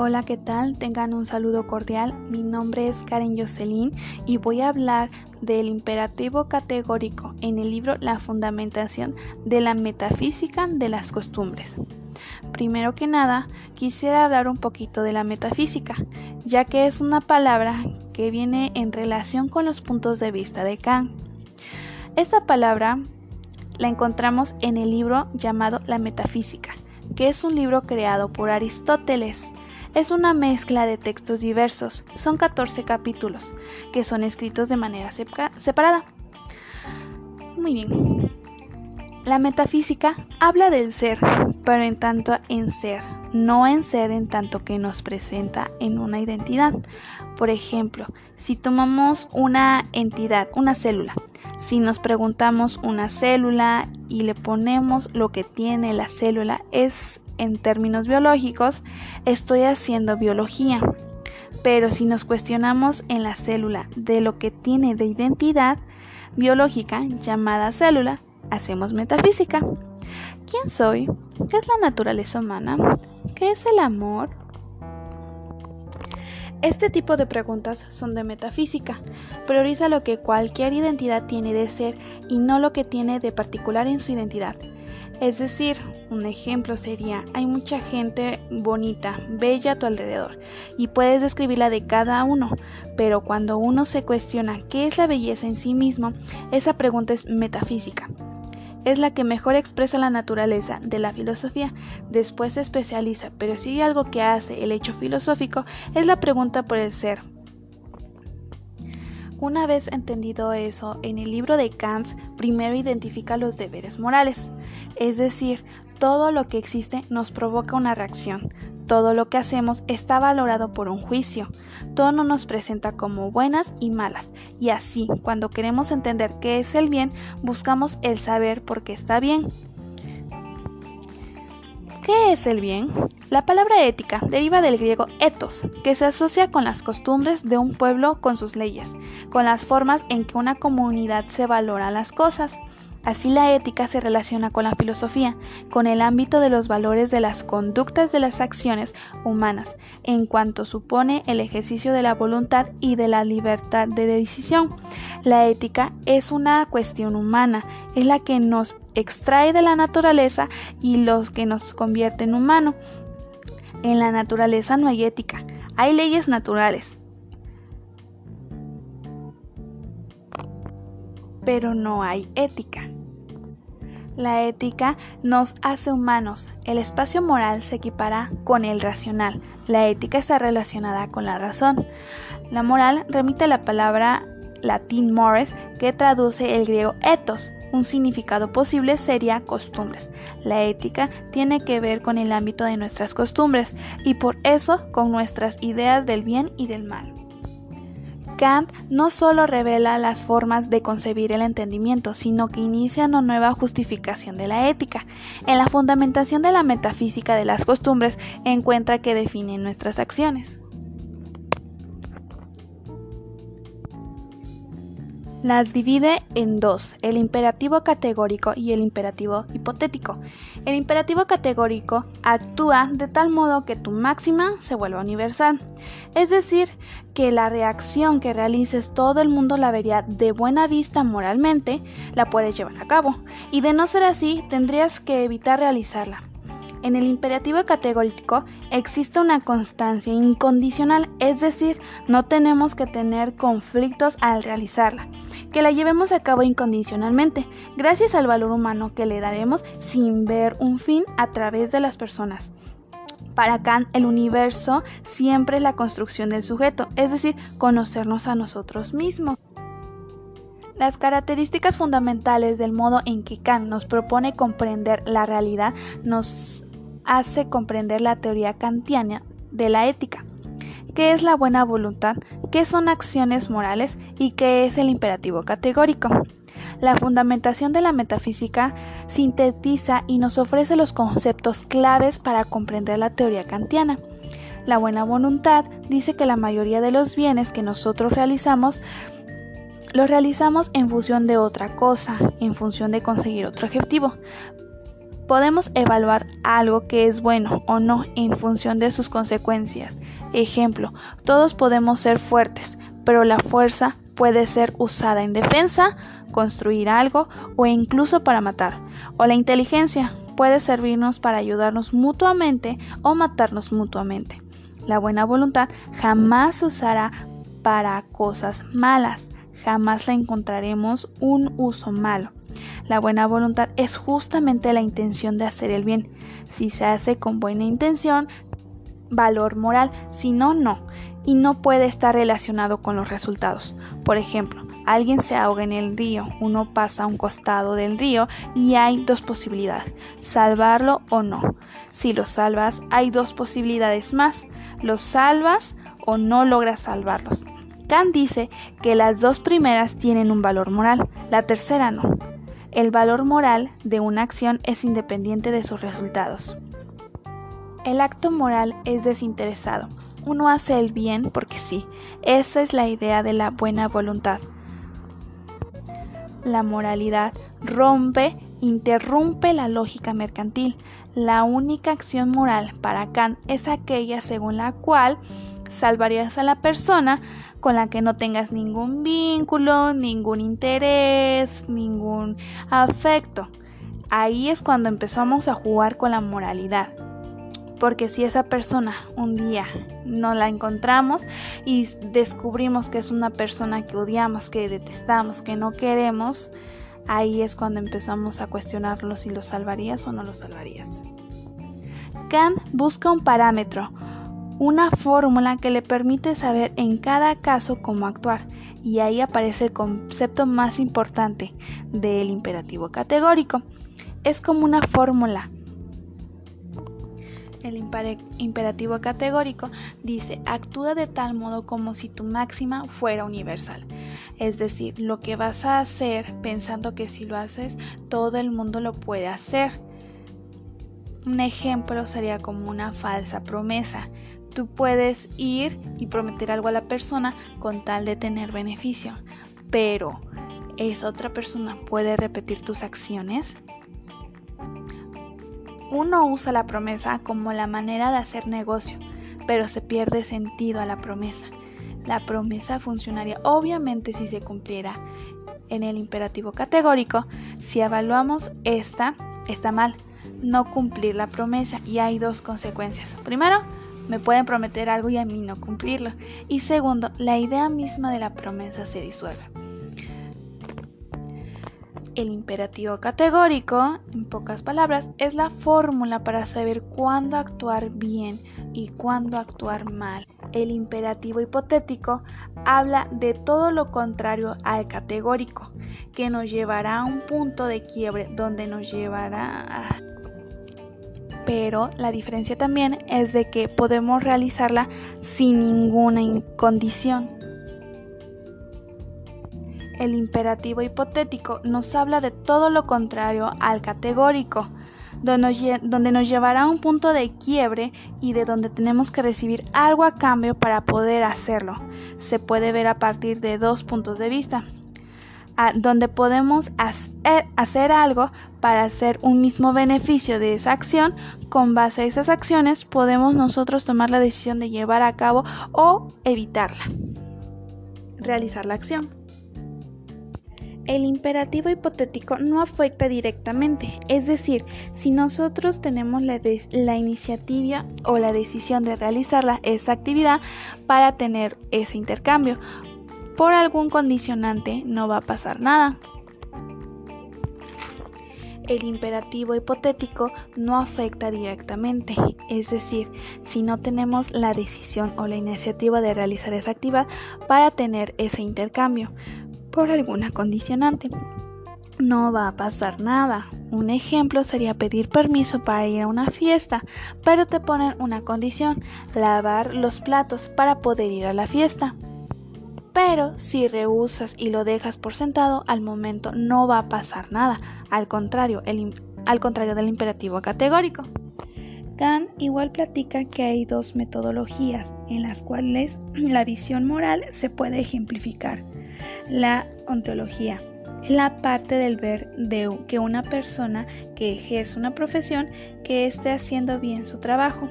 Hola, ¿qué tal? Tengan un saludo cordial. Mi nombre es Karen Jocelyn y voy a hablar del imperativo categórico en el libro La Fundamentación de la Metafísica de las Costumbres. Primero que nada, quisiera hablar un poquito de la metafísica, ya que es una palabra que viene en relación con los puntos de vista de Kant. Esta palabra la encontramos en el libro llamado La Metafísica, que es un libro creado por Aristóteles es una mezcla de textos diversos. Son 14 capítulos que son escritos de manera separada. Muy bien. La metafísica habla del ser, pero en tanto en ser, no en ser en tanto que nos presenta en una identidad. Por ejemplo, si tomamos una entidad, una célula, si nos preguntamos una célula y le ponemos lo que tiene la célula, es en términos biológicos, estoy haciendo biología. Pero si nos cuestionamos en la célula de lo que tiene de identidad biológica llamada célula, hacemos metafísica. ¿Quién soy? ¿Qué es la naturaleza humana? ¿Qué es el amor? Este tipo de preguntas son de metafísica. Prioriza lo que cualquier identidad tiene de ser y no lo que tiene de particular en su identidad. Es decir, un ejemplo sería, hay mucha gente bonita, bella a tu alrededor, y puedes describirla de cada uno, pero cuando uno se cuestiona qué es la belleza en sí mismo, esa pregunta es metafísica. Es la que mejor expresa la naturaleza de la filosofía, después se especializa, pero si hay algo que hace el hecho filosófico, es la pregunta por el ser, una vez entendido eso, en el libro de Kant primero identifica los deberes morales, es decir, todo lo que existe nos provoca una reacción, todo lo que hacemos está valorado por un juicio, todo nos presenta como buenas y malas, y así, cuando queremos entender qué es el bien, buscamos el saber por qué está bien. ¿Qué es el bien? La palabra ética deriva del griego ethos, que se asocia con las costumbres de un pueblo con sus leyes, con las formas en que una comunidad se valora las cosas. Así la ética se relaciona con la filosofía, con el ámbito de los valores de las conductas de las acciones humanas, en cuanto supone el ejercicio de la voluntad y de la libertad de decisión. La ética es una cuestión humana, es la que nos extrae de la naturaleza y los que nos convierte en humano. En la naturaleza no hay ética, hay leyes naturales. Pero no hay ética. La ética nos hace humanos. El espacio moral se equipara con el racional. La ética está relacionada con la razón. La moral remite a la palabra latín mores que traduce el griego ethos. Un significado posible sería costumbres. La ética tiene que ver con el ámbito de nuestras costumbres y por eso con nuestras ideas del bien y del mal. Kant no solo revela las formas de concebir el entendimiento, sino que inicia una nueva justificación de la ética. En la fundamentación de la metafísica de las costumbres encuentra que definen nuestras acciones. Las divide en dos, el imperativo categórico y el imperativo hipotético. El imperativo categórico actúa de tal modo que tu máxima se vuelva universal, es decir, que la reacción que realices todo el mundo la vería de buena vista moralmente, la puedes llevar a cabo, y de no ser así tendrías que evitar realizarla. En el imperativo categórico existe una constancia incondicional, es decir, no tenemos que tener conflictos al realizarla, que la llevemos a cabo incondicionalmente, gracias al valor humano que le daremos sin ver un fin a través de las personas. Para Kant, el universo siempre es la construcción del sujeto, es decir, conocernos a nosotros mismos. Las características fundamentales del modo en que Kant nos propone comprender la realidad nos hace comprender la teoría kantiana de la ética. ¿Qué es la buena voluntad? ¿Qué son acciones morales? ¿Y qué es el imperativo categórico? La fundamentación de la metafísica sintetiza y nos ofrece los conceptos claves para comprender la teoría kantiana. La buena voluntad dice que la mayoría de los bienes que nosotros realizamos los realizamos en función de otra cosa, en función de conseguir otro objetivo. Podemos evaluar algo que es bueno o no en función de sus consecuencias. Ejemplo, todos podemos ser fuertes, pero la fuerza puede ser usada en defensa, construir algo o incluso para matar. O la inteligencia puede servirnos para ayudarnos mutuamente o matarnos mutuamente. La buena voluntad jamás se usará para cosas malas, jamás la encontraremos un uso malo. La buena voluntad es justamente la intención de hacer el bien. Si se hace con buena intención, valor moral, si no, no. Y no puede estar relacionado con los resultados. Por ejemplo, alguien se ahoga en el río, uno pasa a un costado del río y hay dos posibilidades, salvarlo o no. Si lo salvas, hay dos posibilidades más, lo salvas o no logras salvarlos. Kant dice que las dos primeras tienen un valor moral, la tercera no. El valor moral de una acción es independiente de sus resultados. El acto moral es desinteresado. Uno hace el bien porque sí. Esa es la idea de la buena voluntad. La moralidad rompe, interrumpe la lógica mercantil. La única acción moral para Kant es aquella según la cual salvarías a la persona con la que no tengas ningún vínculo, ningún interés, ningún afecto. Ahí es cuando empezamos a jugar con la moralidad. Porque si esa persona un día no la encontramos y descubrimos que es una persona que odiamos, que detestamos, que no queremos, ahí es cuando empezamos a cuestionarlo si lo salvarías o no lo salvarías. Kant busca un parámetro, una fórmula que le permite saber en cada caso cómo actuar, y ahí aparece el concepto más importante del imperativo categórico. Es como una fórmula. El imperativo categórico dice, actúa de tal modo como si tu máxima fuera universal. Es decir, lo que vas a hacer pensando que si lo haces, todo el mundo lo puede hacer. Un ejemplo sería como una falsa promesa tú puedes ir y prometer algo a la persona con tal de tener beneficio, pero ¿esa otra persona puede repetir tus acciones? Uno usa la promesa como la manera de hacer negocio, pero se pierde sentido a la promesa. La promesa funcionaría obviamente si se cumpliera. En el imperativo categórico, si evaluamos esta, está mal, no cumplir la promesa y hay dos consecuencias. Primero, me pueden prometer algo y a mí no cumplirlo. Y segundo, la idea misma de la promesa se disuelve. El imperativo categórico, en pocas palabras, es la fórmula para saber cuándo actuar bien y cuándo actuar mal. El imperativo hipotético habla de todo lo contrario al categórico, que nos llevará a un punto de quiebre donde nos llevará a pero la diferencia también es de que podemos realizarla sin ninguna condición. El imperativo hipotético nos habla de todo lo contrario al categórico, donde nos llevará a un punto de quiebre y de donde tenemos que recibir algo a cambio para poder hacerlo. Se puede ver a partir de dos puntos de vista donde podemos hacer, algo para hacer un mismo beneficio de esa acción, con base a esas acciones podemos nosotros tomar la decisión de llevar a cabo o evitarla, realizar la acción. El imperativo hipotético no afecta directamente, es decir, si nosotros tenemos la, la, iniciativa o la decisión de realizar esa actividad para tener ese intercambio, por algún condicionante no va a pasar nada. El imperativo hipotético no afecta directamente, es decir, si no tenemos la decisión o la iniciativa de realizar esa actividad para tener ese intercambio por alguna condicionante, no va a pasar nada. Un ejemplo sería pedir permiso para ir a una fiesta, pero te ponen una condición, lavar los platos para poder ir a la fiesta. Pero si rehusas y lo dejas por sentado, al momento no va a pasar nada, al contrario, al contrario del imperativo categórico. Kant igual platica que hay dos metodologías en las cuales la visión moral se puede ejemplificar. La ontología, la parte del ver de que una persona que ejerce una profesión que esté haciendo bien su trabajo,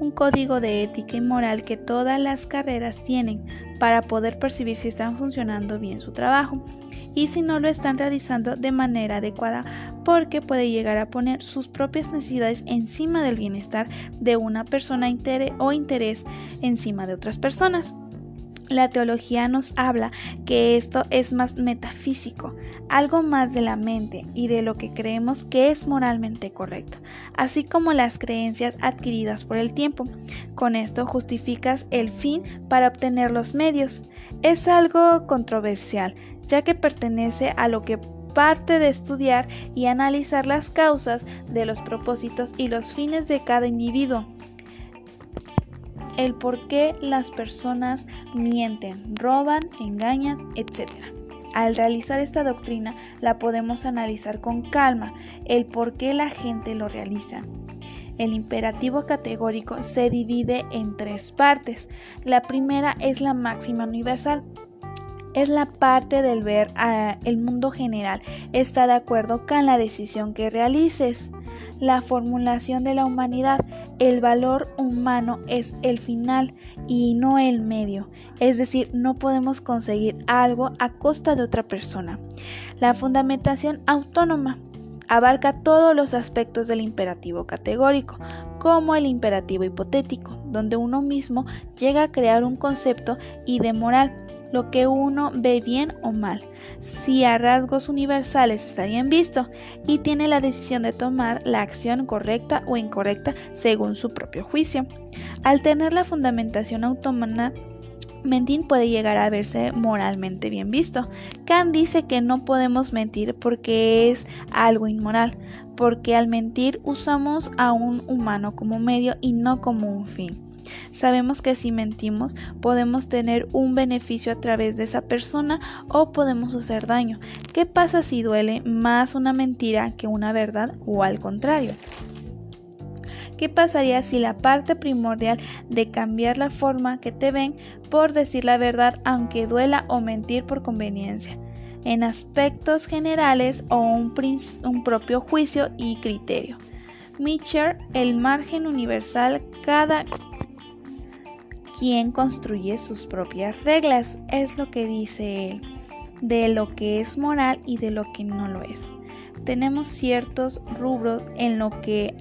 un código de ética y moral que todas las carreras tienen para poder percibir si están funcionando bien su trabajo y si no lo están realizando de manera adecuada porque puede llegar a poner sus propias necesidades encima del bienestar de una persona o interés encima de otras personas. La teología nos habla que esto es más metafísico, algo más de la mente y de lo que creemos que es moralmente correcto, así como las creencias adquiridas por el tiempo. Con esto justificas el fin para obtener los medios. Es algo controversial, ya que pertenece a lo que parte de estudiar y analizar las causas de los propósitos y los fines de cada individuo el por qué las personas mienten, roban, engañan, etc. Al realizar esta doctrina la podemos analizar con calma, el por qué la gente lo realiza. El imperativo categórico se divide en tres partes. La primera es la máxima universal. Es la parte del ver al mundo general. Está de acuerdo con la decisión que realices la formulación de la humanidad. El valor humano es el final y no el medio, es decir, no podemos conseguir algo a costa de otra persona. La fundamentación autónoma abarca todos los aspectos del imperativo categórico, como el imperativo hipotético, donde uno mismo llega a crear un concepto y de moral, lo que uno ve bien o mal si a rasgos universales está bien visto y tiene la decisión de tomar la acción correcta o incorrecta según su propio juicio. Al tener la fundamentación autónoma, mentir puede llegar a verse moralmente bien visto. Kant dice que no podemos mentir porque es algo inmoral, porque al mentir usamos a un humano como medio y no como un fin. Sabemos que si mentimos podemos tener un beneficio a través de esa persona o podemos hacer daño. ¿Qué pasa si duele más una mentira que una verdad o al contrario? ¿Qué pasaría si la parte primordial de cambiar la forma que te ven por decir la verdad aunque duela o mentir por conveniencia? en aspectos generales o un, propio juicio y criterio. Mitchell, el margen universal, cada quien construye sus propias reglas, es lo que dice él, de lo que es moral y de lo que no lo es. Tenemos ciertos rubros en lo que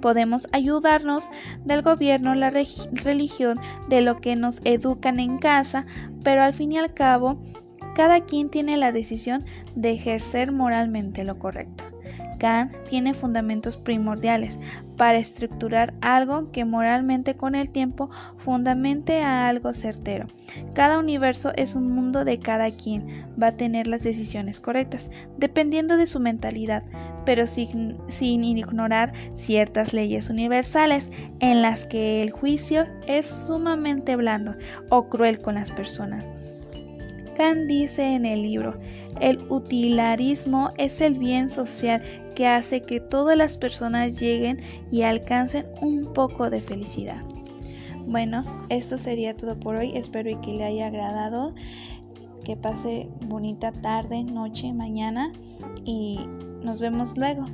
podemos ayudarnos del gobierno, la religión, de lo que nos educan en casa, pero al fin y al cabo, cada quien tiene la decisión de ejercer moralmente lo correcto. Kant tiene fundamentos primordiales para estructurar algo que moralmente con el tiempo fundamente a algo certero. Cada universo es un mundo de cada quien va a tener las decisiones correctas, dependiendo de su mentalidad, pero sin, sin ignorar ciertas leyes universales en las que el juicio es sumamente blando o cruel con las personas. Kant dice en el libro, el utilitarismo es el bien social que hace que todas las personas lleguen y alcancen un poco de felicidad. Bueno, esto sería todo por hoy. Espero que le haya agradado. Que pase bonita tarde, noche, mañana y nos vemos luego.